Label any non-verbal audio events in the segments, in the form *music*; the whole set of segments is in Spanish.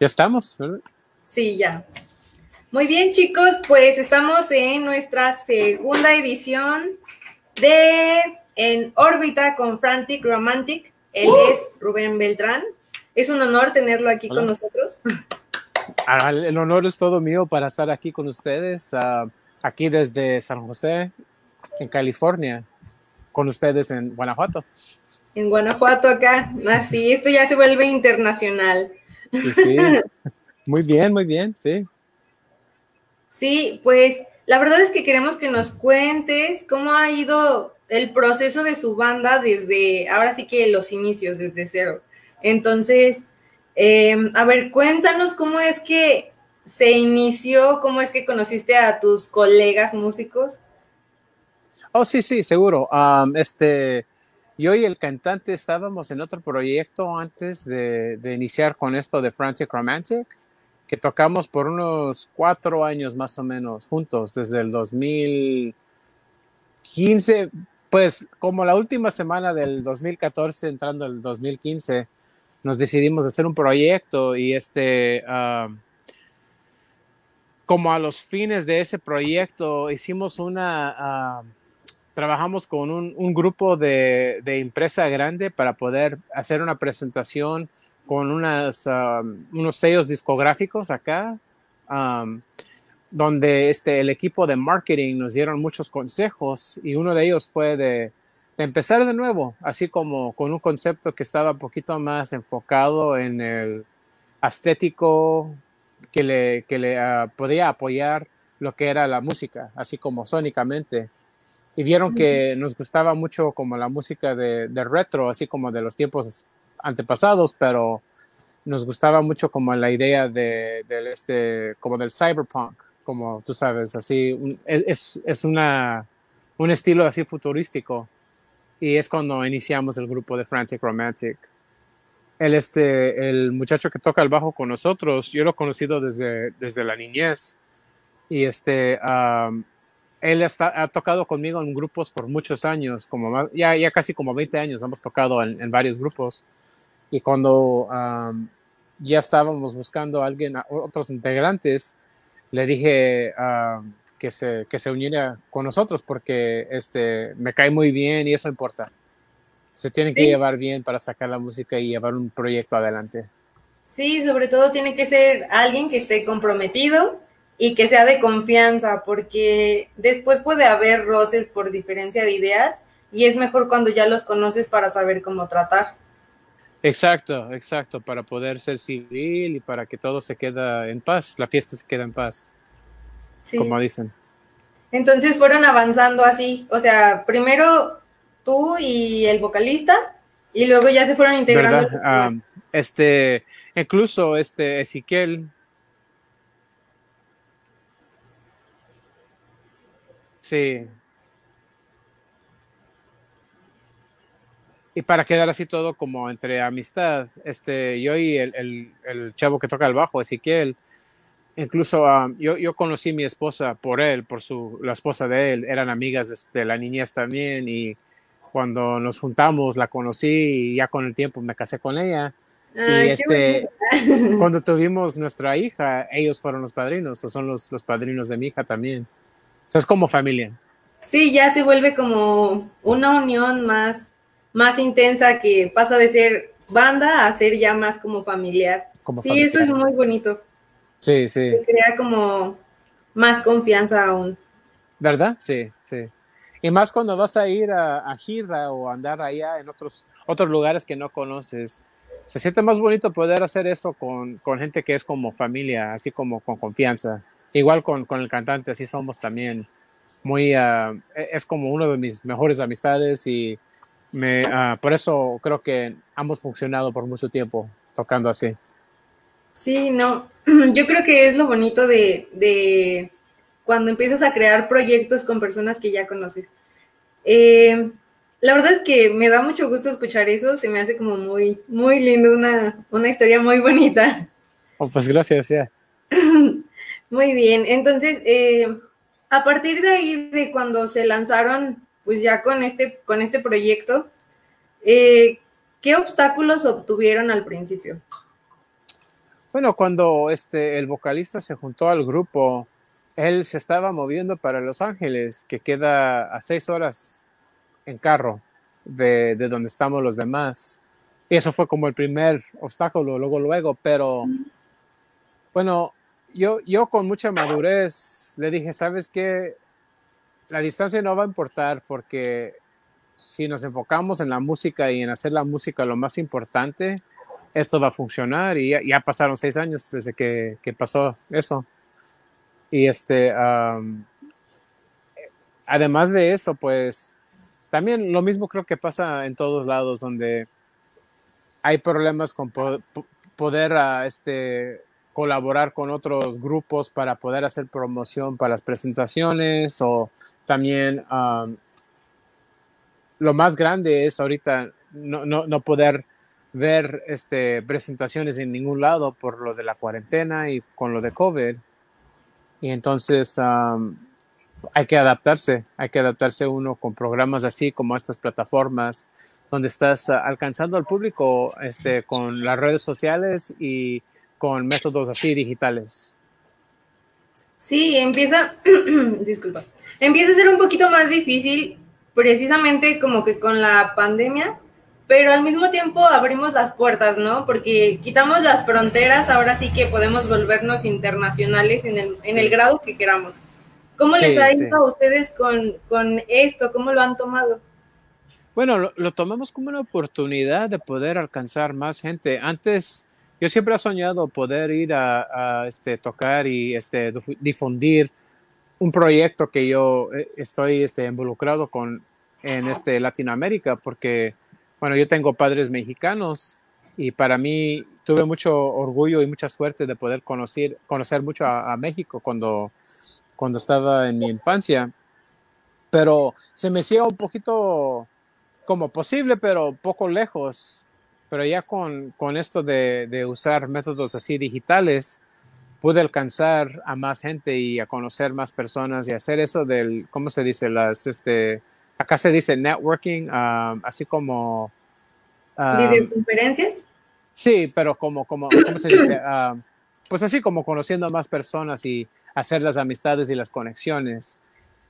ya estamos, ¿verdad? Sí, ya. Muy bien, chicos, pues estamos en nuestra segunda edición de En órbita con Frantic Romantic. Él ¡Uh! es Rubén Beltrán. Es un honor tenerlo aquí con nosotros. Ah, el honor es todo mío para estar aquí con ustedes, uh, aquí desde San José, en California, con ustedes en Guanajuato. En Guanajuato acá, así, esto ya se vuelve internacional. Sí, sí. Muy bien, muy bien, sí. Sí, pues la verdad es que queremos que nos cuentes cómo ha ido el proceso de su banda desde, ahora sí que los inicios, desde cero. Entonces, eh, a ver, cuéntanos cómo es que se inició, cómo es que conociste a tus colegas músicos. Oh, sí, sí, seguro. Um, este, yo y el cantante estábamos en otro proyecto antes de, iniciar con esto de Frantic Romantic, que tocamos por unos cuatro años más o menos juntos, desde el 2015, pues como la última semana del 2014, entrando el 2015, nos decidimos hacer un proyecto y este... Uh, como a los fines de ese proyecto hicimos una, uh, trabajamos con un, grupo de, empresa grande para poder hacer una presentación con unas, um, unos sellos discográficos acá, um, donde este, el equipo de marketing nos dieron muchos consejos y uno de ellos fue de, empezar de nuevo, así como con un concepto que estaba un poquito más enfocado en el estético, que le, que le uh, podía apoyar lo que era la música, así como sónicamente y vieron que nos gustaba mucho como la música de, de, retro, así como de los tiempos antepasados, pero nos gustaba mucho como la idea de, de este, como del cyberpunk, como tú sabes, así, un, es, es una, un estilo así futurístico. Y es cuando iniciamos el grupo de Frantic Romantic. El, este, el muchacho que toca el bajo con nosotros, yo lo he conocido desde, desde la niñez. Y este, um, él está, ha tocado conmigo en grupos por muchos años, como ya, ya casi como 20 años hemos tocado en, en varios grupos. Y cuando um, ya estábamos buscando a alguien, a otros integrantes, le dije uh, que, se, que se uniera con nosotros porque este, me cae muy bien y eso importa. Se tiene que sí. llevar bien para sacar la música y llevar un proyecto adelante. Sí, sobre todo tiene que ser alguien que esté comprometido y que sea de confianza, porque después puede haber roces por diferencia de ideas y es mejor cuando ya los conoces para saber cómo tratar. Exacto, exacto, para poder ser civil y para que todo se quede en paz, la fiesta se queda en paz, sí. como dicen. Entonces fueron avanzando así, o sea, primero tú y el vocalista y luego ya se fueron integrando. Um, este, incluso este Ezequiel Sí. Y para quedar así todo como entre amistad, este, yo y el, el, el chavo que toca el bajo, Ezequiel, incluso um, yo, yo conocí a mi esposa por él, por su, la esposa de él, eran amigas de, de la niñez también y cuando nos juntamos la conocí y ya con el tiempo me casé con ella. Ay, y este, *laughs* cuando tuvimos nuestra hija, ellos fueron los padrinos, o son los, los padrinos de mi hija también. O sea, es como familia. Sí, ya se vuelve como una unión más, más intensa que pasa de ser banda a ser ya más como familiar. Como sí, familiar. eso es muy bonito. Sí, sí. Se crea como más confianza aún. ¿Verdad? Sí, sí. Y más cuando vas a ir a, a gira o andar allá en otros, otros lugares que no conoces. Se siente más bonito poder hacer eso con, con gente que es como familia, así como con confianza. Igual con, con el cantante, así somos también. Muy, uh, es como uno de mis mejores amistades y me, uh, por eso creo que hemos funcionado por mucho tiempo tocando así. Sí, no, *clears throat* yo creo que es lo bonito de, de cuando empiezas a crear proyectos con personas que ya conoces. Eh, la verdad es que me da mucho gusto escuchar eso, se me hace como muy, muy lindo, una, una historia muy bonita. Oh, pues gracias, ya. *laughs* Muy bien, entonces, eh, a partir de ahí, de cuando se lanzaron, pues ya con este, con este proyecto, eh, ¿Qué obstáculos obtuvieron al principio? Bueno, cuando este, el vocalista se juntó al grupo, él se estaba moviendo para Los Ángeles, que queda a seis horas en carro de, de donde estamos los demás. Y eso fue como el primer obstáculo, luego, luego, pero bueno, yo, yo con mucha madurez le dije, ¿sabes qué? La distancia no va a importar porque si nos enfocamos en la música y en hacer la música lo más importante, esto va a funcionar y ya, pasaron seis años desde que, pasó eso. Y este, además de eso, pues también lo mismo creo que pasa en todos lados donde hay problemas con poder a, este, colaborar con otros grupos para poder hacer promoción para las presentaciones o también lo más grande es ahorita no, no, no, poder ver este, presentaciones en ningún lado por lo de la cuarentena y con lo de COVID. Y entonces hay que adaptarse, hay que adaptarse uno con programas así como estas plataformas donde estás alcanzando al público este, con las redes sociales y con métodos así digitales. Sí, empieza, *clears throat* disculpa, empieza a ser un poquito más difícil precisamente como que con la pandemia, pero al mismo tiempo abrimos las puertas, ¿no? Porque quitamos las fronteras, ahora sí que podemos volvernos internacionales en el, en el grado que queramos. ¿Cómo les ha ido a ustedes con, con, esto? ¿Cómo lo han tomado? Bueno, lo, tomamos como una oportunidad de poder alcanzar más gente. Antes, yo siempre he soñado poder ir a, a este, tocar y este, difundir un proyecto que yo eh, estoy este, involucrado con en Latinoamérica, porque, bueno, yo tengo padres mexicanos y para mí tuve mucho orgullo y mucha suerte de poder conocer, mucho a, México cuando, cuando estaba en mi infancia. Pero se me hacía un poquito como posible, pero poco lejos. Pero ya con, con esto de, de usar métodos así digitales, pude alcanzar a más gente y a conocer más personas y hacer eso del, ¿cómo se dice? Las, este, acá se dice networking, um, así como... Um, ¿Videoconferencias? Sí, pero como, como, ¿cómo se dice? Um, pues así como conociendo a más personas y hacer las amistades y las conexiones.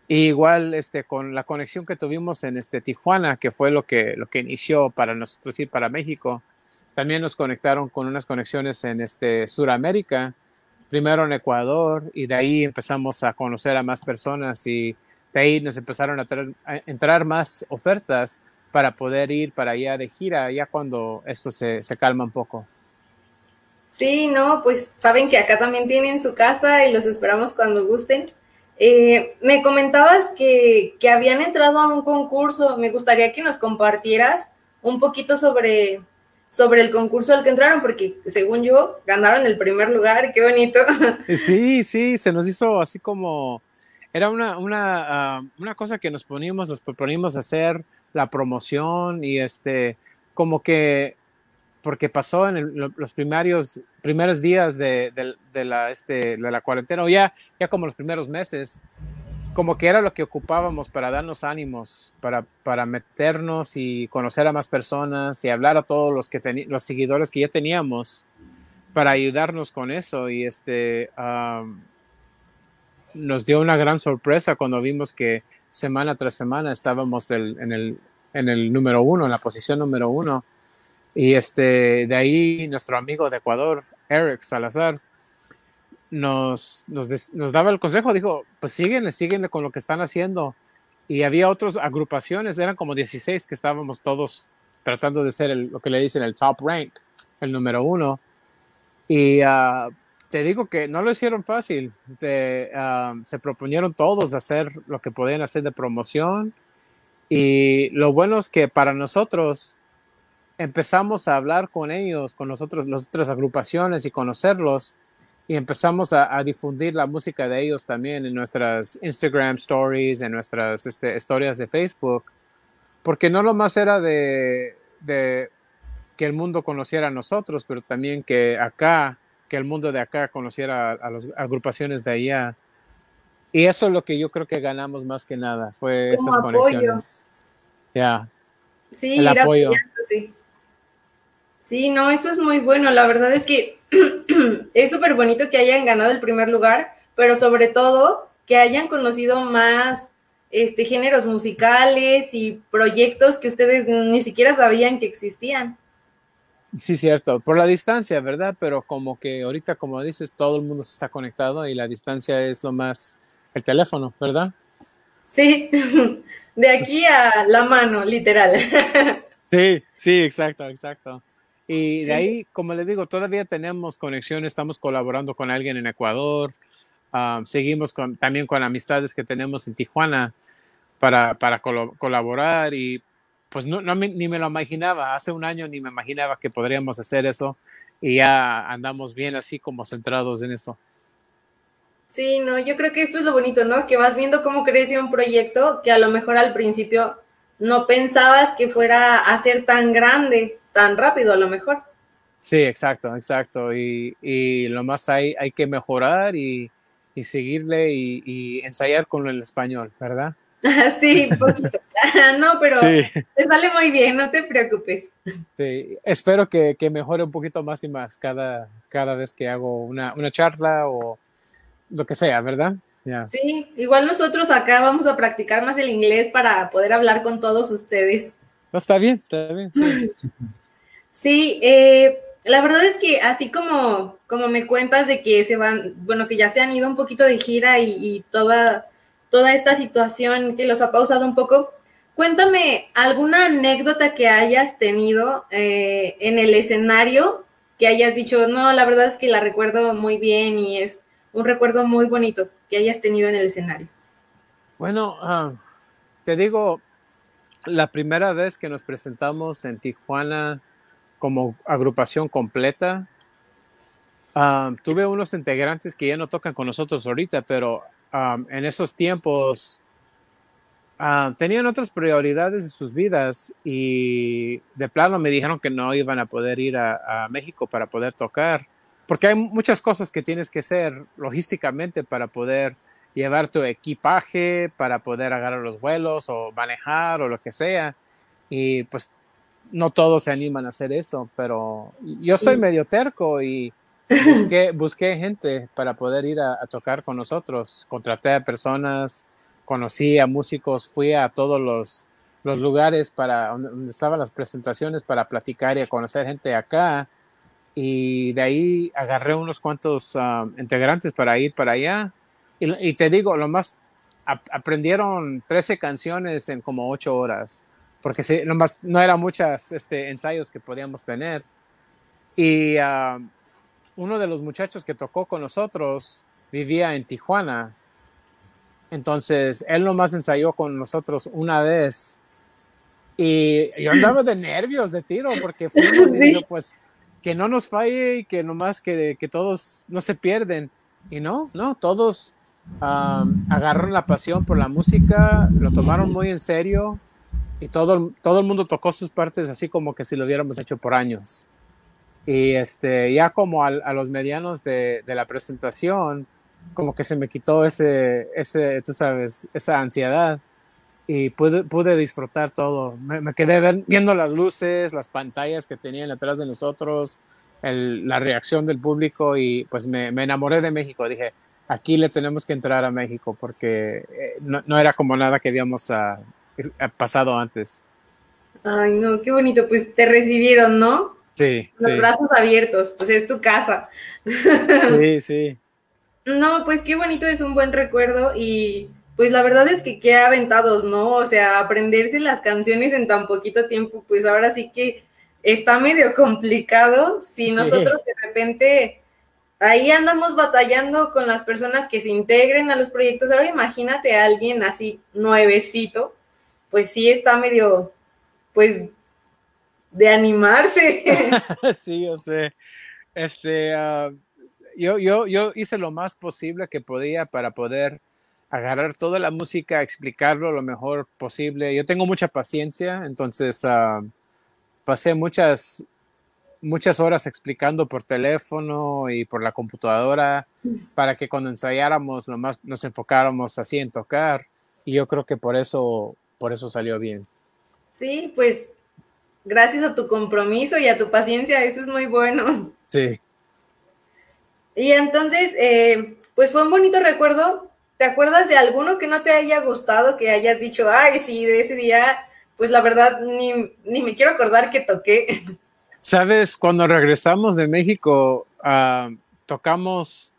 Igual este, con la conexión que tuvimos en este Tijuana, que fue lo que, lo que inició para nosotros ir para México, también nos conectaron con unas conexiones en este Suramérica primero en Ecuador y de ahí empezamos a conocer a más personas y de ahí nos empezaron a, entrar más ofertas para poder ir para allá de gira ya cuando esto se, calma un poco. Sí, no, pues saben que acá también tienen su casa y los esperamos cuando gusten. Eh, me comentabas que, habían entrado a un concurso. Me gustaría que nos compartieras un poquito sobre, sobre el concurso al que entraron, porque según yo ganaron el primer lugar, qué bonito. *laughs* Sí, sí, se nos hizo así como, era una, una, ah, una cosa que nos poníamos, nos proponimos hacer la promoción y este, como que, porque pasó en los primarios, primeros días de, de, la, este, de la cuarentena, o ya, ya como los primeros meses, como que era lo que ocupábamos para darnos ánimos, para, para meternos y conocer a más personas y hablar a todos los, que los seguidores que ya teníamos para ayudarnos con eso. Y este nos dio una gran sorpresa cuando vimos que semana tras semana estábamos en, el, en el número uno, en la posición número uno. Y este, de ahí nuestro amigo de Ecuador, Eric Salazar, nos, nos, daba el consejo, dijo, pues síguenle, síguenle con lo que están haciendo. Y había otras agrupaciones, eran como 16 que estábamos todos tratando de ser lo que le dicen el top rank, el número uno. Y ah, te digo que no lo hicieron fácil. Ah, se proponieron todos hacer lo que podían hacer de promoción. Y lo bueno es que para nosotros empezamos a hablar con ellos, con nosotros, las otras agrupaciones y conocerlos y empezamos a, difundir la música de ellos también en nuestras Instagram stories, en nuestras este, historias de Facebook, porque no lo más era de, que el mundo conociera a nosotros, pero también que acá, que el mundo de acá conociera a, las agrupaciones de allá. Y eso es lo que yo creo que ganamos más que nada, fue esas conexiones. Ya. Sí, el apoyo. Sí. Sí, no, eso es muy bueno. La verdad es que *clears throat* es súper bonito que hayan ganado el primer lugar, pero sobre todo que hayan conocido más este, géneros musicales y proyectos que ustedes ni siquiera sabían que existían. Sí, cierto, por la distancia, ¿verdad? Pero como que ahorita, como dices, todo el mundo se está conectado y la distancia es lo más, el teléfono, ¿verdad? Sí, *laughs* de aquí a la mano, literal. *laughs* Sí, sí, exacto, exacto. Y de ahí, como les digo, todavía tenemos conexiones, estamos colaborando con alguien en Ecuador, ah, seguimos con, también con amistades que tenemos en Tijuana para, para colaborar y pues no, ni me lo imaginaba, hace un año ni me imaginaba que podríamos hacer eso y ya andamos bien así como centrados en eso. Sí, no, yo creo que esto es lo bonito, ¿no? Que vas viendo cómo crece un proyecto que a lo mejor al principio no pensabas que fuera a ser tan grande, tan rápido a lo mejor. Sí, exacto, exacto. Y, y lo más hay, hay que mejorar y, y seguirle y, y, ensayar con el español, ¿verdad? *laughs* sí, *laughs* poquito. *laughs* no, pero te sale muy bien, no te preocupes. Sí, espero que, que, mejore un poquito más y más cada, cada vez que hago una, una charla o lo que sea, ¿verdad? Sí, igual nosotros acá vamos a practicar más el inglés para poder hablar con todos ustedes. No, está bien, está bien. Sí, sí eh, la verdad es que así como, como me cuentas de que se van, bueno, que ya se han ido un poquito de gira y, toda, toda esta situación que los ha pausado un poco, cuéntame alguna anécdota que hayas tenido eh, en el escenario que hayas dicho, no, la verdad es que la recuerdo muy bien y es un recuerdo muy bonito que hayas tenido en el escenario. Bueno, ah, te digo, la primera vez que nos presentamos en Tijuana como agrupación completa, ah, tuve unos integrantes que ya no tocan con nosotros ahorita, pero ah, en esos tiempos tenían otras prioridades en sus vidas y de plano me dijeron que no iban a poder ir a México para poder tocar porque hay muchas cosas que tienes que hacer logísticamente para poder llevar tu equipaje, para poder agarrar los vuelos o manejar o lo que sea. Y pues no todos se animan a hacer eso, pero yo soy medio terco y *laughs* busqué, gente para poder ir a, tocar con nosotros. Contraté a personas, conocí a músicos, fui a todos los, los lugares para donde estaban las presentaciones para platicar y a conocer gente acá y de ahí agarré unos cuantos ah, integrantes para ir para allá. Y, te digo, lo más, aprendieron 13 canciones en como 8 horas, porque sí, lo más, no eran muchos este, ensayos que podíamos tener. Y ah, uno de los muchachos que tocó con nosotros vivía en Tijuana. Entonces, él nomás ensayó con nosotros una vez. Y yo andaba de nervios, de tiro, porque fuimos *laughs* y pues que no nos falle y que nomás que, que todos no se pierden. Y no, no, todos agarraron la pasión por la música, lo tomaron muy en serio y todo, todo el mundo tocó sus partes así como que si lo hubiéramos hecho por años. Y este, ya como a, los medianos de, la presentación, como que se me quitó ese, ese, tú sabes, esa ansiedad y pude, pude disfrutar todo. Me, quedé viendo las luces, las pantallas que tenían atrás de nosotros, la reacción del público y pues me, enamoré de México. Dije, aquí le tenemos que entrar a México porque eh, no, era como nada que habíamos ah, pasado antes. Ay, no, qué bonito. Pues te recibieron, ¿no? Sí. Los brazos abiertos, pues es tu casa. Sí, *laughs* sí. No, pues qué bonito, es un buen recuerdo y pues la verdad es que qué aventados, ¿no? O sea, aprenderse las canciones en tan poquito tiempo, pues ahora sí que está medio *laughs* complicado si nosotros de repente ahí andamos batallando con las personas que se integren a los proyectos. Ahora imagínate a alguien así nuevecito, pues sí está medio, pues, de animarse. *laughs* *laughs* sí, yo sé. Este, uh, yo, yo, yo hice lo más posible que podía para poder agarrar toda la música, explicarlo lo mejor posible. Yo tengo mucha paciencia, entonces ah, pasé muchas, muchas horas explicando por teléfono y por la computadora para que cuando ensayáramos lo más nos enfocáramos así en tocar y yo creo que por eso por eso salió bien. Sí, pues gracias a tu compromiso y a tu paciencia, eso es muy bueno. *laughs* Sí. Y entonces, eh, pues fue un bonito recuerdo. ¿Te acuerdas de alguno que no te haya gustado, que hayas dicho, ay, sí, de ese día, pues la verdad, ni, ni me quiero acordar que toqué? *laughs* Sabes, cuando regresamos de México, uh, tocamos,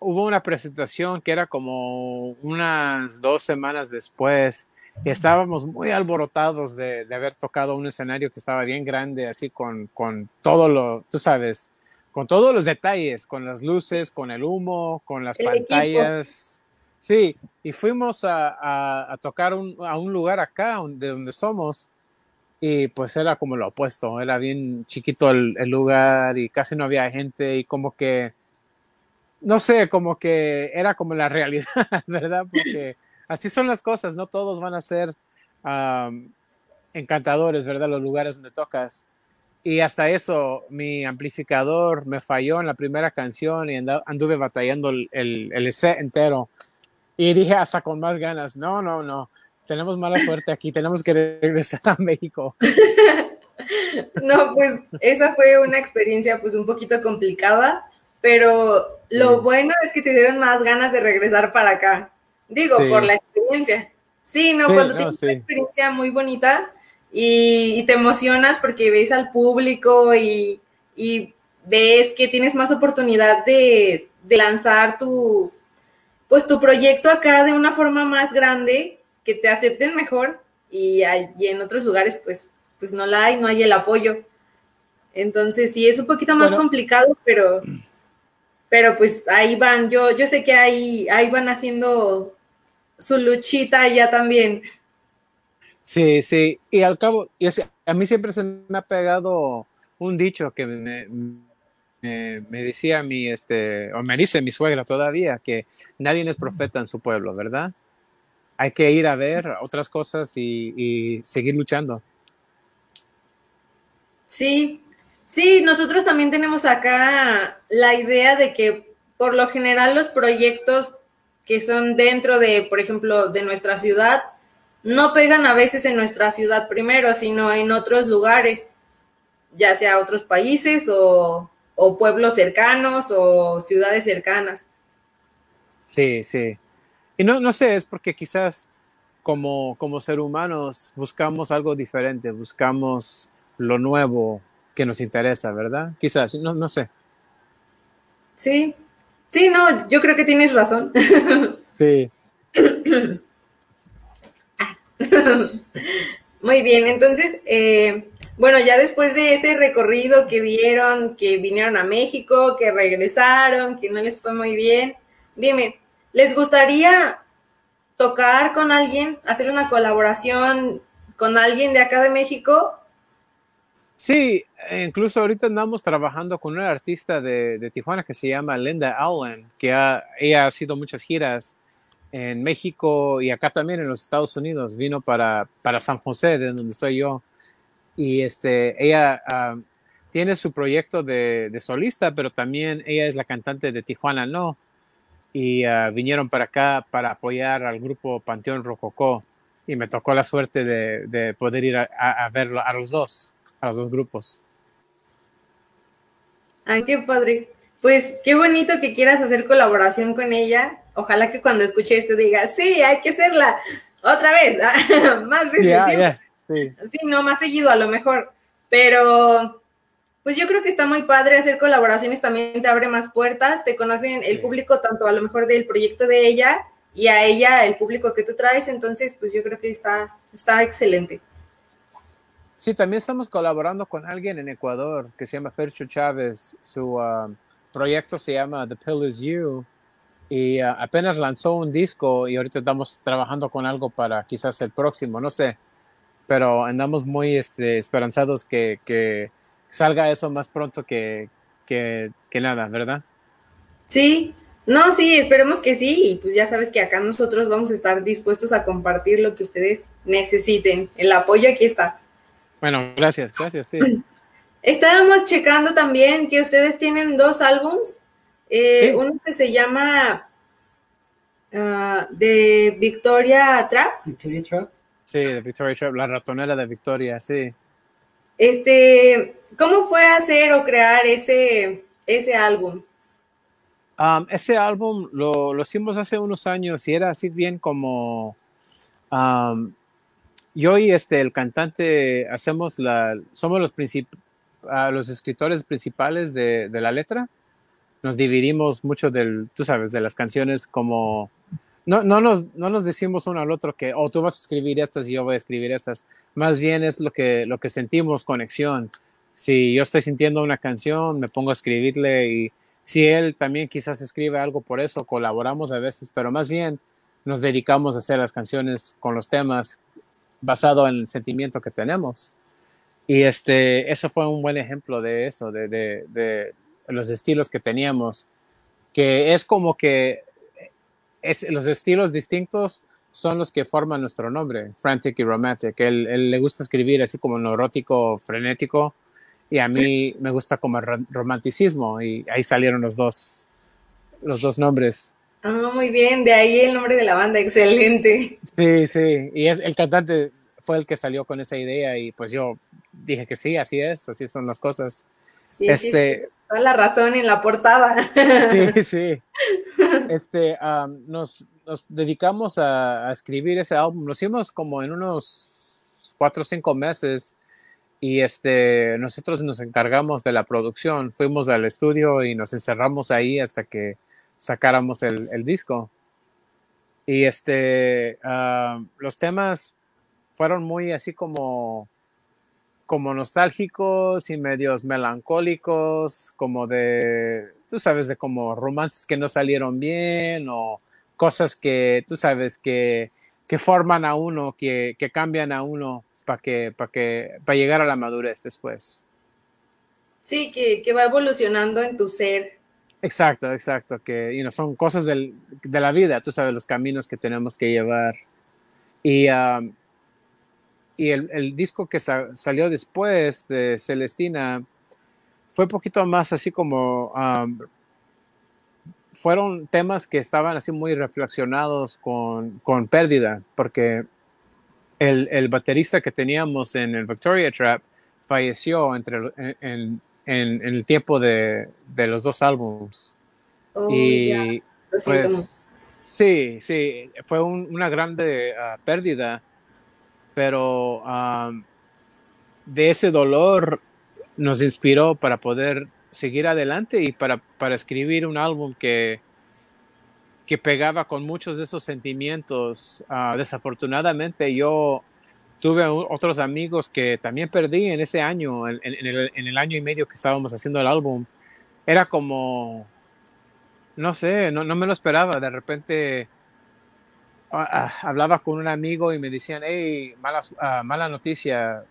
hubo una presentación que era como unas dos semanas después estábamos muy alborotados de, de, haber tocado un escenario que estaba bien grande, así con, con todo lo, tú sabes, con todos los detalles, con las luces, con el humo, con las el pantallas. Equipo. Sí, y fuimos a, a, a tocar un, a un lugar acá, de donde somos, y pues era como lo opuesto, era bien chiquito el, el, lugar y casi no había gente y como que, no sé, como que era como la *laughs* realidad, ¿verdad? Porque así son las cosas, no todos van a ser um, encantadores, ¿verdad? Los lugares donde tocas. Y hasta eso, mi amplificador me falló en la primera canción y anduve batallando el, el, el set entero. Y dije hasta con más ganas, no, no, no, tenemos mala *laughs* suerte aquí, tenemos que regresar a México. *laughs* no, pues esa fue una experiencia pues un poquito complicada, pero lo bueno es que te dieron más ganas de regresar para acá. Digo, sí. por la experiencia. Sí, no, sí, cuando no, tienes una experiencia muy bonita y, y, te emocionas porque ves al público y, y ves que tienes más oportunidad de, de lanzar tu, pues tu proyecto acá de una forma más grande, que te acepten mejor y, y, en otros lugares pues, pues no la hay, no hay el apoyo. Entonces sí, es un poquito más bueno. complicado, pero, pero pues ahí van, yo, yo sé que ahí, ahí van haciendo su luchita ya también. Sí, sí, y al cabo, y a mí siempre se me ha pegado un dicho que me, me, me, decía mi, este, o me dice mi suegra todavía, que nadie es profeta en su pueblo, ¿verdad? Hay que ir a ver otras cosas y, y seguir luchando. Sí, sí, nosotros también tenemos acá la idea de que por lo general los proyectos que son dentro de, por ejemplo, de nuestra ciudad, no pegan a veces en nuestra ciudad primero, sino en otros lugares, ya sea otros países o, o pueblos cercanos o ciudades cercanas. Sí, sí. Y no, no sé, es porque quizás como, como ser humanos buscamos algo diferente, buscamos lo nuevo que nos interesa, ¿verdad? Quizás, no, no sé. Sí, sí, no, yo creo que tienes razón. *laughs* Sí. *laughs* Muy bien, entonces, eh, bueno, ya después de ese recorrido que vieron, que vinieron a México, que regresaron, que no les fue muy bien, dime, ¿les gustaría tocar con alguien, hacer una colaboración con alguien de acá de México? Sí, incluso ahorita andamos trabajando con una artista de, Tijuana que se llama Linda Allen, que ha, ella ha sido muchas giras en México y acá también en los Estados Unidos. Vino para, San José, de donde soy yo. Y este, ella uh, tiene su proyecto de, solista, pero también ella es la cantante de Tijuana No. Y uh, vinieron para acá para apoyar al grupo Panteón Rococó. Y me tocó la suerte de, de poder ir a, a, a verlo a los dos, a los dos grupos. Ay, qué padre. Pues qué bonito que quieras hacer colaboración con ella. Ojalá que cuando escuche esto diga, sí, hay que hacerla otra vez, *laughs* más veces. Yeah, yeah, sí. sí, no, más seguido a lo mejor. Pero, pues yo creo que está muy padre hacer colaboraciones, también te abre más puertas, te conocen el sí. público tanto a lo mejor del proyecto de ella y a ella el público que tú traes, entonces pues yo creo que está, está excelente. Sí, también estamos colaborando con alguien en Ecuador que se llama Fercho Chávez. Su uh, proyecto se llama The Pill Is You y uh, apenas lanzó un disco y ahorita estamos trabajando con algo para quizás el próximo, no sé, pero andamos muy este, esperanzados que, salga eso más pronto que, que, que nada, ¿verdad? Sí, no, sí, esperemos que sí, y pues ya sabes que acá nosotros vamos a estar dispuestos a compartir lo que ustedes necesiten. El apoyo aquí está. Bueno, gracias, gracias, sí. *clears throat* Estábamos checando también que ustedes tienen dos álbums, eh, ¿Sí? uno que se llama uh, de Victoria Trap. Victoria Trap. Sí, de Victoria Trap, la ratonera de Victoria, sí. Este, ¿cómo fue hacer o crear ese, ese álbum? Um, ese álbum lo, lo, hicimos hace unos años y era así bien como um, y este el cantante hacemos la somos los uh, los escritores principales de, de, la letra nos dividimos mucho del tú sabes de las canciones como no, no, nos, no nos decimos uno al otro que, oh, tú vas a escribir estas y yo voy a escribir estas. Más bien es lo que, lo que sentimos, conexión. Si yo estoy sintiendo una canción, me pongo a escribirle y si él también quizás escribe algo por eso, colaboramos a veces, pero más bien nos dedicamos a hacer las canciones con los temas basado en el sentimiento que tenemos. Y este, eso fue un buen ejemplo de eso, de, de, de los estilos que teníamos, que es como que los estilos distintos son los que forman nuestro nombre, Frantic y Romantic. Él, él le gusta escribir así como neurótico, frenético, y a mí me gusta como romanticismo, y ahí salieron los dos, los dos nombres. Ah, muy bien, de ahí el nombre de la banda, excelente. Sí, sí, y es, el cantante fue el que salió con esa idea, y pues yo dije que sí, así es, así son las cosas. Sí, este, Toda la razón en la portada. Sí, *laughs* sí. Este, nos, nos, dedicamos a, a, escribir ese álbum. Lo hicimos como en unos cuatro o cinco meses y este, nosotros nos encargamos de la producción. Fuimos al estudio y nos encerramos ahí hasta que sacáramos el, el disco. Y este, los temas fueron muy así como como nostálgicos y medios melancólicos, como de, tú sabes, de como romances que no salieron bien o cosas que, tú sabes, que, que forman a uno, que, que cambian a uno para que, para que, para llegar a la madurez después. Sí, que, que va evolucionando en tu ser. Exacto, exacto, que you son cosas del, de la vida, tú sabes, los caminos que tenemos que llevar. Y um, y el, disco que salió después de Celestina fue un poquito más así como fueron temas que estaban así muy reflexionados con, con pérdida, porque el, el, baterista que teníamos en el Victoria Trap falleció entre, en, en, el tiempo de, de, los dos álbums. Oh, y pues sí, sí, fue una grande ah, pérdida pero de ese dolor nos inspiró para poder seguir adelante y para, para escribir un álbum que, que pegaba con muchos de esos sentimientos. Ah, desafortunadamente yo tuve otros amigos que también perdí en ese año, en, el, en, el, año y medio que estábamos haciendo el álbum. Era como, no sé, no, no me lo esperaba. De repente Ah, hablaba con un amigo y me decían, hey, ah, mala noticia,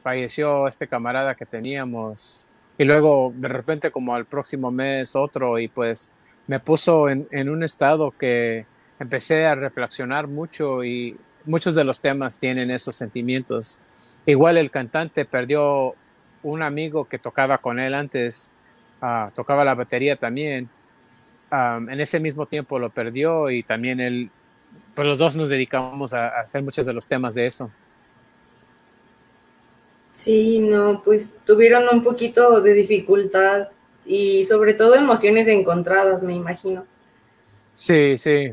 falleció este camarada que teníamos. Y luego de repente como al próximo mes otro y pues me puso en, en un estado que empecé a reflexionar mucho y muchos de los temas tienen esos sentimientos. Igual el cantante perdió un amigo que tocaba con él antes, tocaba la batería también. en ese mismo tiempo lo perdió y también él pues los dos nos dedicamos a, hacer muchos de los temas de eso. Sí, no, pues tuvieron un poquito de dificultad y sobre todo emociones encontradas, me imagino. Sí, sí.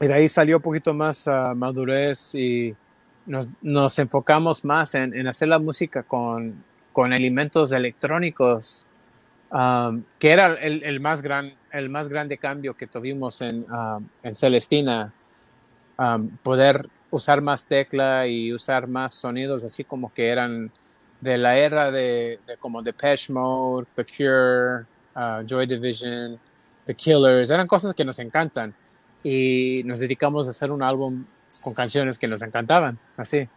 Y de ahí salió un poquito más uh, madurez y nos, nos enfocamos más en, en, hacer la música con, con elementos electrónicos, um, que era el, el, más gran, el más grande cambio que tuvimos en, um, en Celestina poder usar más tecla y usar más sonidos así como que eran de la era de, de como Depeche Mode, The Cure, uh, Joy Division, The Killers, eran cosas que nos encantan y nos dedicamos a hacer un álbum con canciones que nos encantaban, así.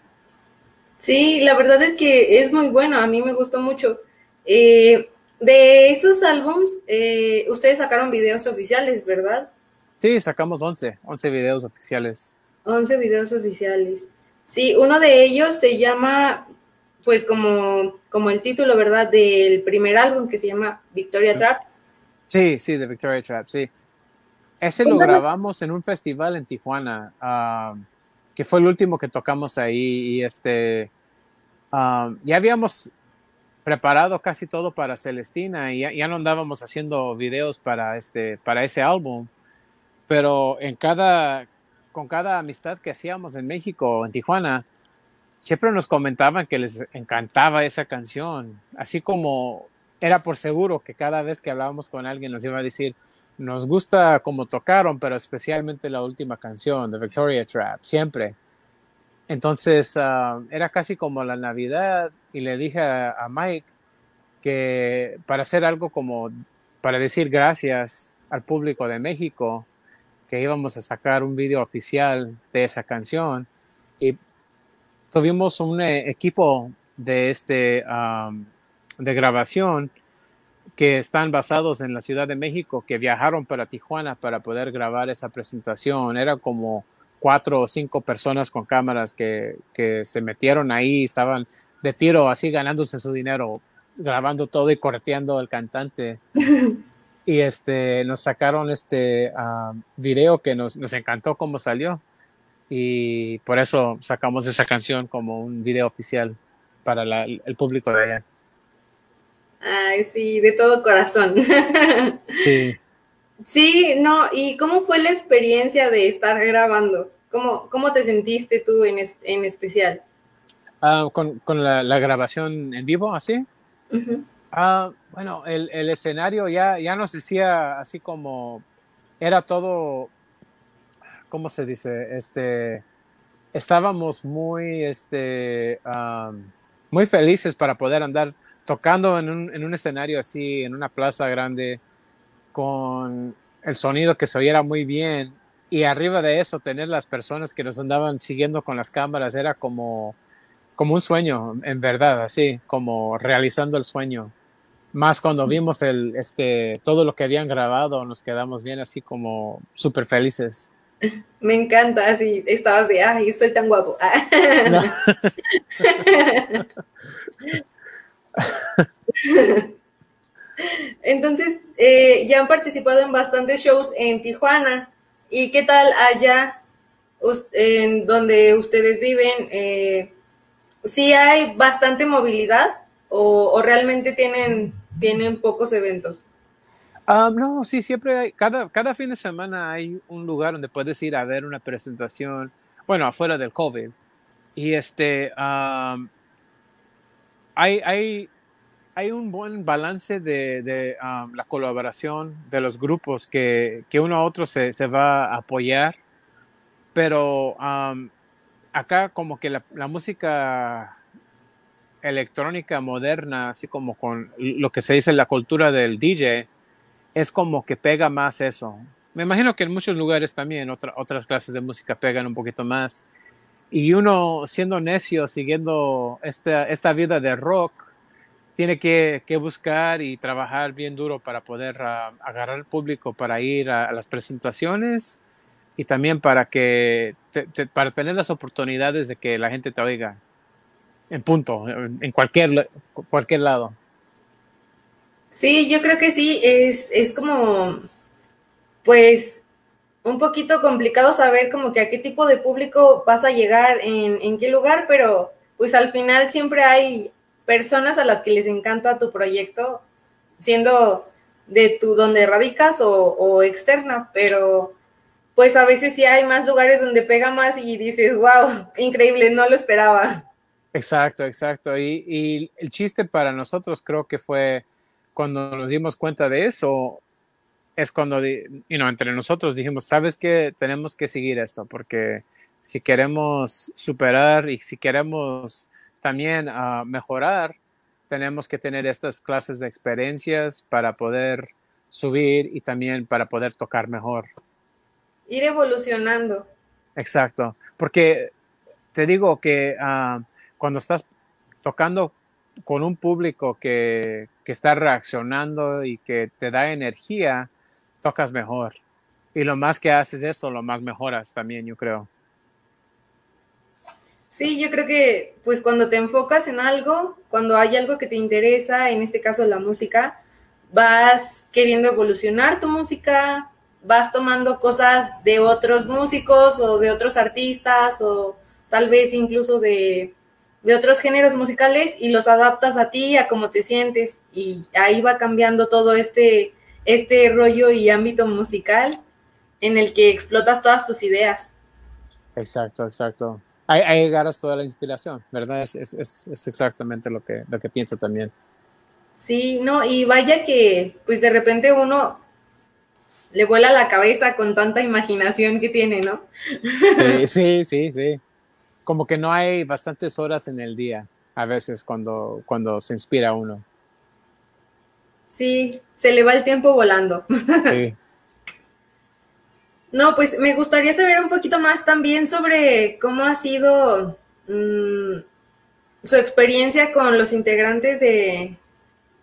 Sí, la verdad es que es muy bueno, a mí me gustó mucho. Eh, de esos álbums, eh, ustedes sacaron videos oficiales, ¿verdad? Sí, sacamos 11, 11 videos oficiales. 11 videos oficiales. Sí, uno de ellos se llama, pues como, como el título, ¿verdad? Del primer álbum que se llama Victoria Trap. Sí, sí, de Victoria Trap, sí. Ese lo grabamos en un festival en Tijuana, ah, que fue el último que tocamos ahí y este... um, ya habíamos preparado casi todo para Celestina y ya, no andábamos haciendo videos para, este, para ese álbum, pero en cada, con cada amistad que hacíamos en México, en Tijuana, siempre nos comentaban que les encantaba esa canción, así como era por seguro que cada vez que hablábamos con alguien nos iba a decir, nos gusta como tocaron, pero especialmente la última canción, The Victoria Trap, siempre. Entonces ah, era casi como la Navidad y le dije a, Mike que para hacer algo como, para decir gracias al público de México, que íbamos a sacar un video oficial de esa canción y tuvimos un eh, equipo de este de grabación que están basados en la Ciudad de México que viajaron para Tijuana para poder grabar esa presentación era como cuatro o cinco personas con cámaras que, que se metieron ahí, estaban de tiro así ganándose su dinero, grabando todo y correteando al cantante. *laughs* y este, nos sacaron este ah, video que nos, nos encantó cómo salió. Y por eso sacamos esa canción como un video oficial para el público de allá. Ay, sí, de todo corazón. *laughs* Sí. Sí, no, ¿y cómo fue la experiencia de estar grabando? ¿Cómo, cómo te sentiste tú en, en especial? Ah, con, con la, la, grabación en vivo, así. Ah, bueno, el, el, escenario ya, ya nos decía así como era todo, ¿cómo se dice? Este, estábamos muy, este, muy felices para poder andar tocando en un, en un escenario así, en una plaza grande con el sonido que se oyera muy bien y arriba de eso tener las personas que nos andaban siguiendo con las cámaras era como, como un sueño, en verdad, así, como realizando el sueño. Más cuando vimos el, este, todo lo que habían grabado, nos quedamos bien así como súper felices. *laughs* Me encanta, así estabas de, ay, soy tan guapo. *laughs* *laughs* *laughs* Entonces, eh, ya han participado en bastantes shows en Tijuana. ¿Y qué tal allá, en donde ustedes viven? Eh, ¿Sí hay bastante movilidad o, realmente tienen, tienen pocos eventos? Ah, no, sí, siempre hay, cada, cada fin de semana hay un lugar donde puedes ir a ver una presentación, bueno, afuera del COVID. Y este, hay, hay, hay un buen balance de, um, la colaboración de los grupos que, uno a otro se, va a apoyar, pero um, acá como que la, música electrónica moderna, así como con lo que se dice la cultura del DJ, es como que pega más eso. Me imagino que en muchos lugares también otras clases de música pegan un poquito más. Y uno siendo necio, siguiendo esta, esta vida de rock, tiene que, buscar y trabajar bien duro para poder ah, agarrar al público para ir a, las presentaciones y también para que para tener las oportunidades de que la gente te oiga en punto en cualquier cualquier lado. Sí yo creo que sí es, es como pues un poquito complicado saber como que a qué tipo de público vas a llegar en, en qué lugar pero pues al final siempre hay personas a las que les encanta tu proyecto, siendo de tu donde radicas o, externa, pero pues a veces sí hay más lugares donde pega más y dices, wow, increíble, no lo esperaba. Exacto, exacto. Y, el chiste para nosotros creo que fue cuando nos dimos cuenta de eso, es cuando, you entre nosotros dijimos, sabes que tenemos que seguir esto, porque si queremos superar y si queremos también a mejorar, tenemos que tener estas clases de experiencias para poder subir y también para poder tocar mejor. Ir evolucionando. Exacto, porque te digo que ah, cuando estás tocando con un público que, que, está reaccionando y que te da energía, tocas mejor. Y lo más que haces eso, lo más mejoras también, yo creo. Sí, yo creo que pues cuando te enfocas en algo, cuando hay algo que te interesa, en este caso la música, vas queriendo evolucionar tu música, vas tomando cosas de otros músicos o de otros artistas o tal vez incluso de de otros géneros musicales y los adaptas a ti, a cómo te sientes y ahí va cambiando todo este, este rollo y ámbito musical en el que explotas todas tus ideas. Exacto, exacto. Ahí, ahí agarras toda la inspiración, ¿verdad? Es, es, es, exactamente lo que, lo que pienso también. Sí, no, y vaya que pues de repente uno le vuela la cabeza con tanta imaginación que tiene, ¿no? *laughs* sí, sí, sí como que no hay bastantes horas en el día a veces cuando, cuando se inspira uno. Sí, se le va el tiempo volando. Sí. *laughs* No, pues me gustaría saber un poquito más también sobre cómo ha sido mm, su experiencia con los integrantes de,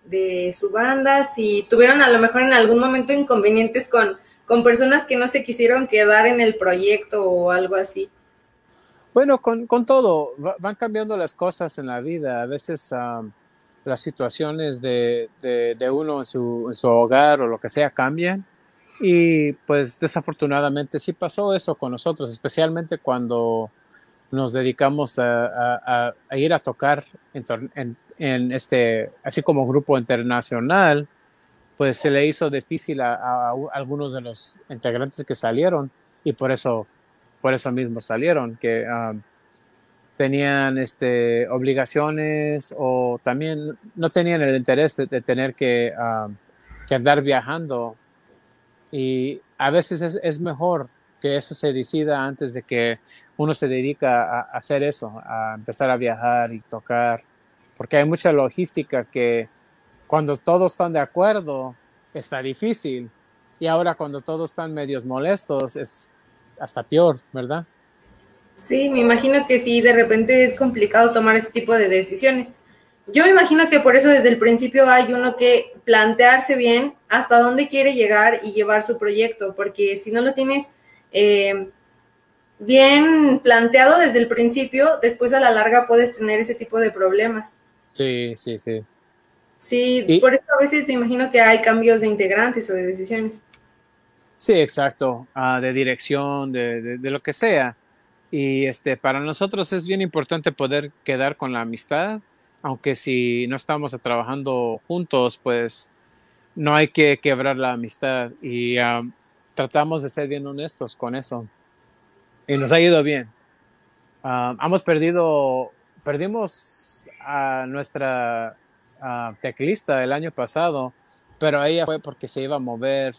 de su banda, si tuvieron a lo mejor en algún momento inconvenientes con, con personas que no se quisieron quedar en el proyecto o algo así. Bueno, con, con todo, van cambiando las cosas en la vida. A veces las situaciones de, de, uno en su, en su, hogar o lo que sea cambian. Y pues desafortunadamente sí pasó eso con nosotros, especialmente cuando nos dedicamos a, a, ir a tocar en, en, este, así como grupo internacional, pues se le hizo difícil a, algunos de los integrantes que salieron y por eso por eso mismo salieron, que um, tenían este, obligaciones o también no tenían el interés de, tener que, um, que, andar viajando. Y a veces es, mejor que eso se decida antes de que uno se dedica a, hacer eso, a empezar a viajar y tocar, porque hay mucha logística que cuando todos están de acuerdo está difícil y ahora cuando todos están medios molestos es hasta peor, ¿verdad? Sí, me imagino que sí, de repente es complicado tomar ese tipo de decisiones. Yo me imagino que por eso desde el principio hay uno que plantearse bien hasta dónde quiere llegar y llevar su proyecto, porque si no lo tienes eh, bien planteado desde el principio, después a la larga puedes tener ese tipo de problemas. Sí, sí, sí. Sí, por eso a veces me imagino que hay cambios de integrantes o de decisiones. Sí, exacto, ah, de dirección, de, de, lo que sea. Y este, para nosotros es bien importante poder quedar con la amistad, aunque si no estamos trabajando juntos, pues no hay que quebrar la amistad y ah, tratamos de ser bien honestos con eso. Y nos ha ido bien. Uh, hemos perdido, perdimos a nuestra teclista el año pasado, pero ella fue porque se iba a mover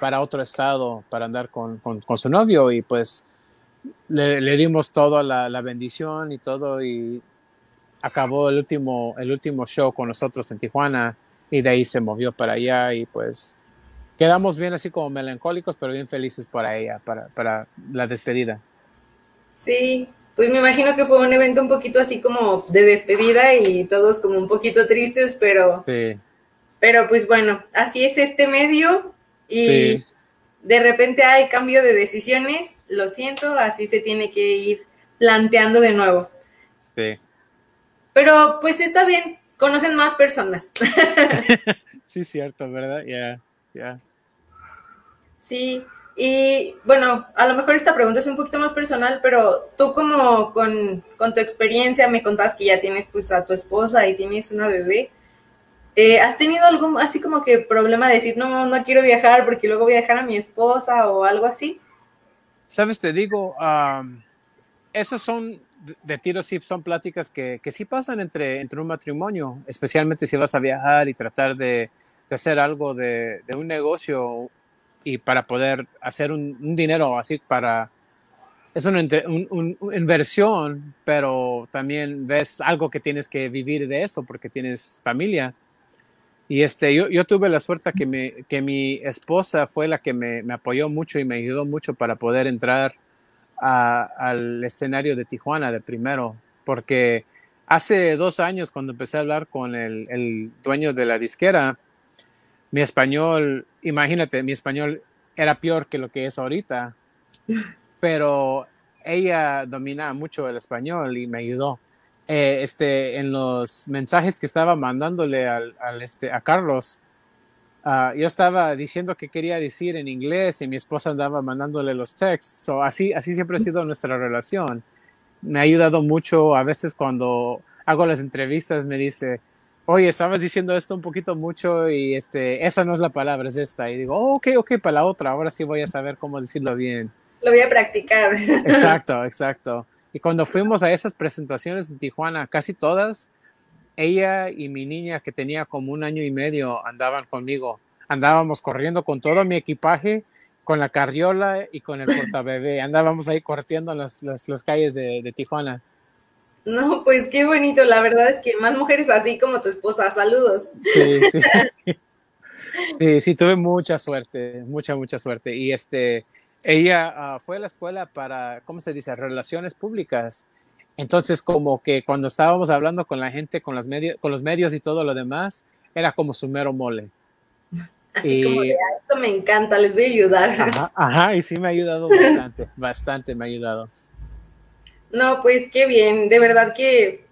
para otro estado para andar con, con, su novio y pues le, le dimos toda la, la, bendición y todo y acabó el último, el último show con nosotros en Tijuana y de ahí se movió para allá y pues quedamos bien así como melancólicos pero bien felices para ella, para, para la despedida. Sí, pues me imagino que fue un evento un poquito así como de despedida y todos como un poquito tristes, pero... Sí. Pero pues bueno, así es este medio y de repente hay cambio de decisiones, lo siento, así se tiene que ir planteando de nuevo. Sí. Pero pues está bien, conocen más personas. *laughs* *laughs* sí, cierto, ¿verdad? Ya, ya. Sí, y bueno, a lo mejor esta pregunta es un poquito más personal, pero tú como con, con, tu experiencia me contabas que ya tienes pues a tu esposa y tienes una bebé. Eh, ¿Has tenido algún así como que problema de decir, no, no quiero viajar porque luego voy a dejar a mi esposa o algo así? Sabes, te digo, esas son de tiro sí son pláticas que, que sí pasan entre, entre un matrimonio, especialmente si vas a viajar y tratar de, de hacer algo de, de, un negocio y para poder hacer un, dinero así para... Es una un, inversión, pero también ves algo que tienes que vivir de eso porque tienes familia. Y este, yo, yo tuve la suerte que, me, que mi esposa fue la que me, me, apoyó mucho y me ayudó mucho para poder entrar a, al escenario de Tijuana de primero, porque hace dos años cuando empecé a hablar con el, el dueño de la disquera, mi español, imagínate, mi español era peor que lo que es ahorita, *laughs* pero ella dominaba mucho el español y me ayudó. Eh, este, en los mensajes que estaba mandándole al, este, a Carlos, uh, yo estaba diciendo que quería decir en inglés y mi esposa andaba mandándole los textos. So, así, así siempre ha sido nuestra relación. me ha ayudado mucho. A veces cuando hago las entrevistas me dice, oye, estabas diciendo esto un poquito mucho y este, esa no es la palabra, es esta. Y digo, oh, ok, ok, para la otra, ahora sí voy a saber cómo decirlo bien. Lo voy a practicar. Exacto, *laughs* exacto. Y cuando fuimos a esas presentaciones en Tijuana, casi todas, ella y mi niña que tenía como un año y medio andaban conmigo. Andábamos corriendo con todo mi equipaje, con la carriola y con el *laughs* portabebé. Andábamos ahí corriendo las, las, las calles de, de Tijuana. No, pues qué bonito. La verdad es que más mujeres así como tu esposa. Saludos. Sí, sí. *laughs* Sí, sí, tuve mucha suerte, mucha, mucha suerte. Y este, ella uh, fue a la escuela para, ¿cómo se dice? Relaciones públicas. Entonces, como que cuando estábamos hablando con la gente, con, las medios, con los medios y todo lo demás, era como su mero mole. Así y, como de, esto me encanta, les voy a ayudar. Ajá, ajá, y sí me ha ayudado bastante, *laughs* bastante me ha ayudado. No, pues qué bien, de verdad que,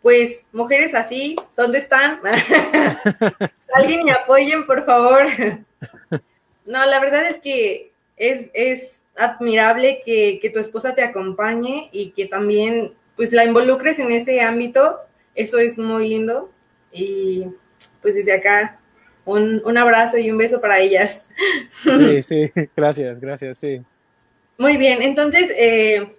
pues, mujeres así, ¿dónde están? *laughs* *laughs* Alguien me apoyen, por favor. no, la verdad es que es, es admirable que, que, tu esposa te acompañe y que también, pues, la involucres en ese ámbito. Eso es muy lindo. Y, pues, desde acá, un, un abrazo y un beso para ellas. sí, *laughs* sí, gracias, gracias, sí. Muy bien, entonces, eh,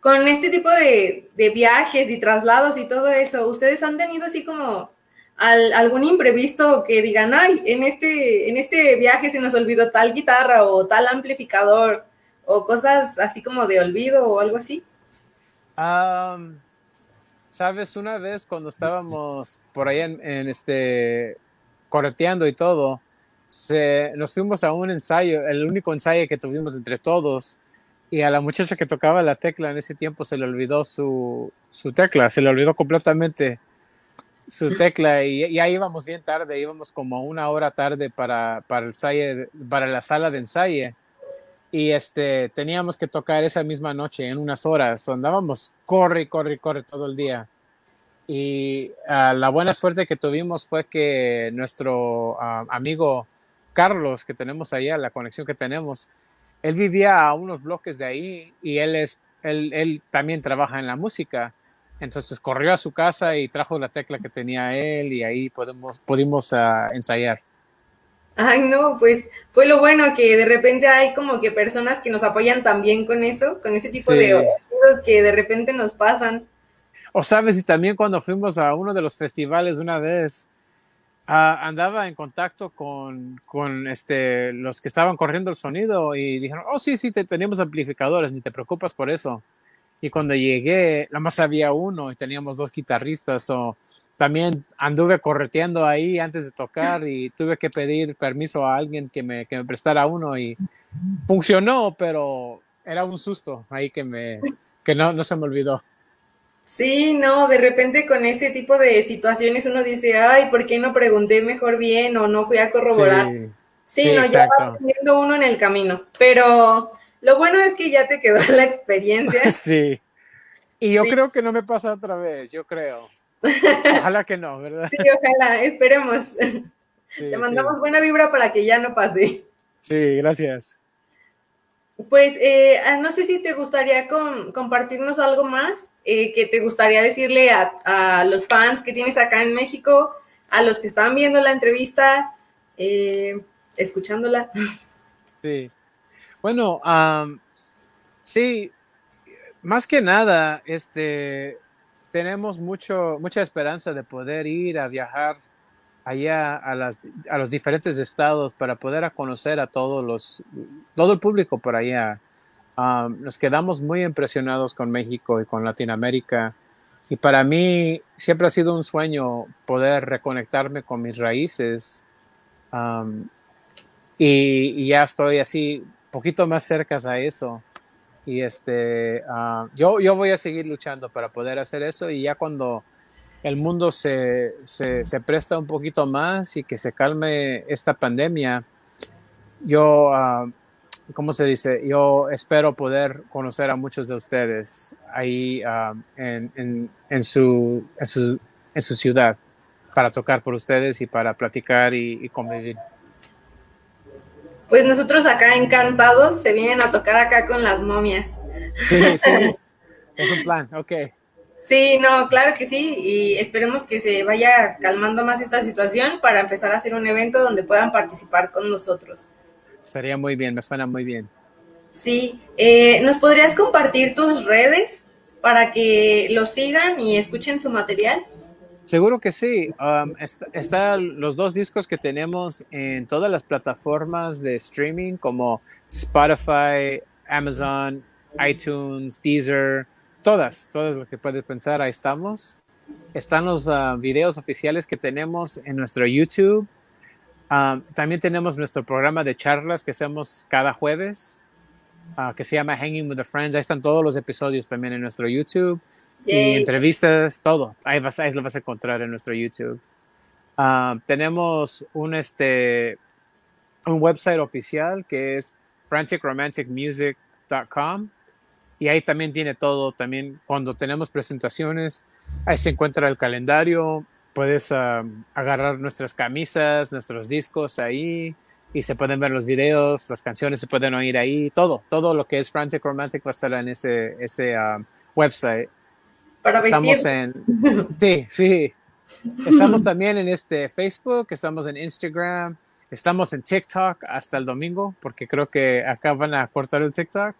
con este tipo de, de, viajes y traslados y todo eso, ¿ustedes han tenido así como al, algún imprevisto que digan, ay, en este, en este viaje se nos olvidó tal guitarra o tal amplificador o cosas así como de olvido o algo así? Um, Sabes, una vez cuando estábamos por ahí en, este correteando y todo, se, nos fuimos a un ensayo, el único ensayo que tuvimos entre todos, y a la muchacha que tocaba la tecla en ese tiempo se le olvidó su, su tecla, se le olvidó completamente su tecla y ya íbamos bien tarde, íbamos como una hora tarde para, para, el ensayo, para la sala de ensayo y este, teníamos que tocar esa misma noche en unas horas, andábamos corre, corre, corre todo el día. Y uh, la buena suerte que tuvimos fue que nuestro uh, amigo Carlos, que tenemos allá, la conexión que tenemos, él vivía a unos bloques de ahí y él, es, él, él también trabaja en la música. Entonces corrió a su casa y trajo la tecla que tenía él y ahí podemos, pudimos uh, ensayar. Ay, no, pues fue lo bueno que de repente hay como que personas que nos apoyan también con eso, con ese tipo sí. de cosas que de repente nos pasan. O sabes, y también cuando fuimos a uno de los festivales una vez, uh, andaba en contacto con, con este, los que estaban corriendo el sonido y dijeron, oh, sí, sí, te, tenemos amplificadores, ni te preocupas por eso. Y cuando llegué, nada más había uno y teníamos dos guitarristas. O también anduve correteando ahí antes de tocar y tuve que pedir permiso a alguien que me, que me prestara uno y funcionó, pero era un susto ahí que, me, que no, no se me olvidó. Sí, no, de repente con ese tipo de situaciones uno dice, ay, ¿por qué no pregunté mejor bien o no fui a corroborar? Sí, sí, sí no, exacto. ya va uno en el camino, pero lo bueno es que ya te quedó *laughs* la experiencia. *laughs* Sí. Y yo sí. creo que no me pasa otra vez, yo creo. *laughs* Ojalá que no, ¿verdad? Sí, ojalá, esperemos. Sí, te mandamos sí. buena vibra para que ya no pase. Sí, gracias. Pues eh, no sé si te gustaría con, compartirnos algo más eh, que te gustaría decirle a, a, los fans que tienes acá en México, a los que están viendo la entrevista, eh, escuchándola. Sí. Bueno, um, sí, más que nada, este, tenemos mucho, mucha esperanza de poder ir a viajar allá a, las, a los diferentes estados para poder conocer a todos los, todo el público por allá. Nos quedamos muy impresionados con México y con Latinoamérica. Y para mí siempre ha sido un sueño poder reconectarme con mis raíces. Y, ya estoy así poquito más cercas a eso. Y este, uh, yo, yo voy a seguir luchando para poder hacer eso y ya cuando el mundo se, se, se, presta un poquito más y que se calme esta pandemia, yo, uh, ¿cómo se dice? Yo espero poder conocer a muchos de ustedes ahí uh, en, en, en, su, en, su, en su ciudad para tocar por ustedes y para platicar y convivir. Pues nosotros acá encantados se vienen a tocar acá con las momias. Sí, sí. *laughs* Es un plan, ok. Sí, no, claro que sí, y esperemos que se vaya calmando más esta situación para empezar a hacer un evento donde puedan participar con nosotros. Estaría muy bien, me suena muy bien. Sí, eh, ¿nos podrías compartir tus redes para que lo sigan y escuchen su material? Seguro que sí. Um, Están los dos discos que tenemos en todas las plataformas de streaming como Spotify, Amazon, iTunes, Deezer, todas, todas lo que puedes pensar, ahí estamos. Están los uh, videos oficiales que tenemos en nuestro YouTube. Um, también tenemos nuestro programa de charlas que hacemos cada jueves, uh, que se llama Hanging with the Friends. Ahí están todos los episodios también en nuestro YouTube. Y entrevistas, todo. Ahí, vas, ahí lo vas a encontrar en nuestro YouTube. Um, tenemos un, este, un website oficial que es franticromanticmusic.com y ahí también tiene todo, también cuando tenemos presentaciones, ahí se encuentra el calendario, puedes agarrar nuestras camisas, nuestros discos ahí y se pueden ver los videos, las canciones se pueden oír ahí, todo, todo lo que es Frantic Romantic va a estar en ese, ese website. Para estamos en, sí, sí. Estamos también en este Facebook, estamos en Instagram, estamos en TikTok hasta el domingo, porque creo que acá van a cortar el TikTok.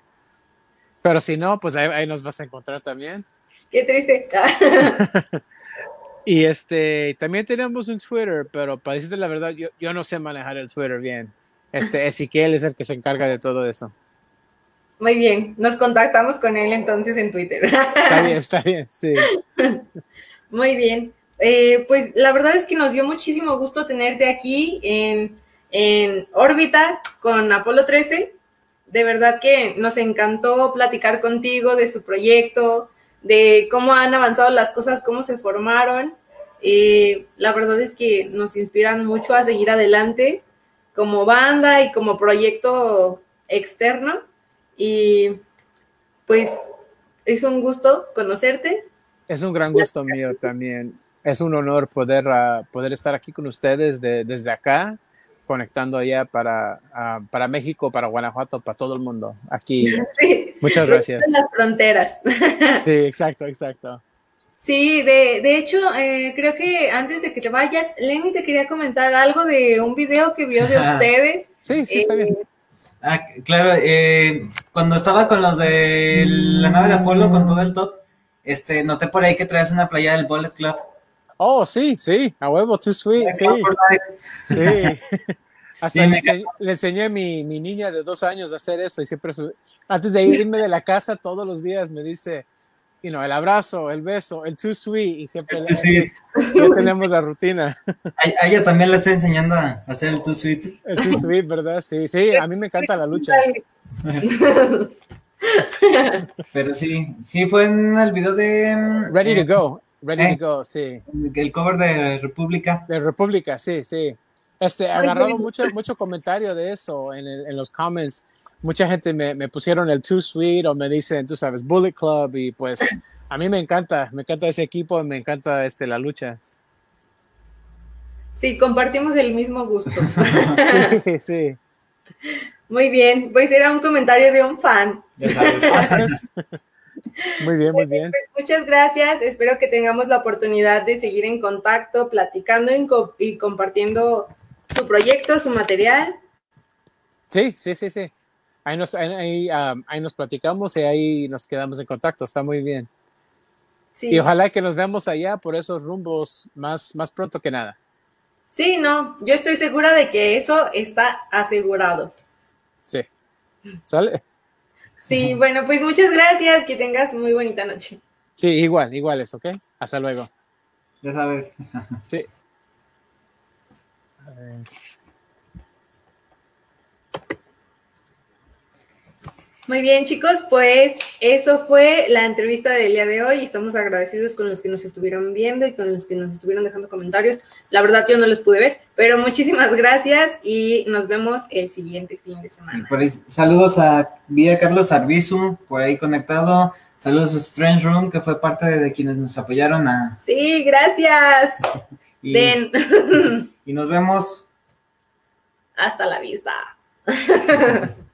Pero si no, pues ahí, nos vas a encontrar también. Qué triste. *laughs* *laughs* y este, también tenemos un Twitter, pero para decirte la verdad, yo, yo no sé manejar el Twitter bien. Este, Ezequiel es el que se encarga de todo eso. Muy bien, nos contactamos con él entonces en Twitter. Está bien, está bien, sí. *laughs* Muy bien. Eh, pues la verdad es que nos dio muchísimo gusto tenerte aquí en, en órbita con Apolo 13 de verdad que nos encantó platicar contigo de su proyecto, de cómo han avanzado las cosas, cómo se formaron. y la verdad es que nos inspiran mucho a seguir adelante como banda y como proyecto externo. Y pues es un gusto conocerte. Es un gran gusto mío también. Es un honor poder, ah, poder estar aquí con ustedes desde acá conectando allá para, ah, para México, para Guanajuato, para todo el mundo. Aquí. *laughs* Muchas gracias. En las fronteras. *laughs* Sí, exacto, exacto. Sí, de, de hecho, eh, creo que antes de que te vayas, Lenny te quería comentar algo de un video que vio de ustedes. Sí, sí, está bien. Ah, claro, eh, cuando estaba con los de la nave de Apolo, con todo el top, este, noté por ahí que traes una playa del Bullet Club. Oh, sí, sí, a huevo, too sweet, sí. Sí. *laughs* Hasta le, enseñé, a mi, mi, niña de dos años a hacer eso y siempre, antes de irme de la casa, todos los días me dice, you know, el abrazo, el beso, el too sweet y siempre tenemos la rutina. *laughs* A, ella también le estoy enseñando a hacer el too sweet. El too sweet, ¿verdad? Sí, sí, a mí me encanta la lucha. *laughs* Pero sí, sí fue en el video de... Mm, Ready to Go. Ready to eh, go, sí. El cover de República. De República, sí, sí. Este, agarrado mucho, mucho comentario de eso en, en los comments. Mucha gente me, me, pusieron el Too Sweet o me dicen, tú sabes, Bullet Club y pues a mí me encanta, me encanta ese equipo, me encanta este, la lucha. Sí, compartimos el mismo gusto. sí, *laughs* sí. Muy bien, pues era un comentario de un fan. Ya sabes. *laughs* Muy bien, muy bien. Pues muchas gracias. Espero que tengamos la oportunidad de seguir en contacto, platicando y, compartiendo su proyecto, su material. Sí, sí, sí, sí. Ahí nos, ahí, nos platicamos y ahí nos quedamos en contacto. Está muy bien. Sí. Y ojalá que nos veamos allá por esos rumbos más, más pronto que nada. Sí, no, yo estoy segura de que eso está asegurado. Sí. ¿Sale? Sí, bueno, pues muchas gracias, que tengas muy bonita noche. Sí, igual, igual es, ¿ok? Hasta luego. Ya sabes. Sí. *laughs* Muy bien, chicos, pues eso fue la entrevista del día de hoy. Estamos agradecidos con los que nos estuvieron viendo y con los que nos estuvieron dejando comentarios. La verdad, yo no los pude ver, pero muchísimas gracias y nos vemos el siguiente fin de semana. saludos a Vía Carlos Arbizu, por ahí conectado. Saludos a Strange Room, que fue parte de, quienes nos apoyaron a. Sí, gracias. *laughs* y, y nos vemos. *laughs* Hasta la vista. *laughs*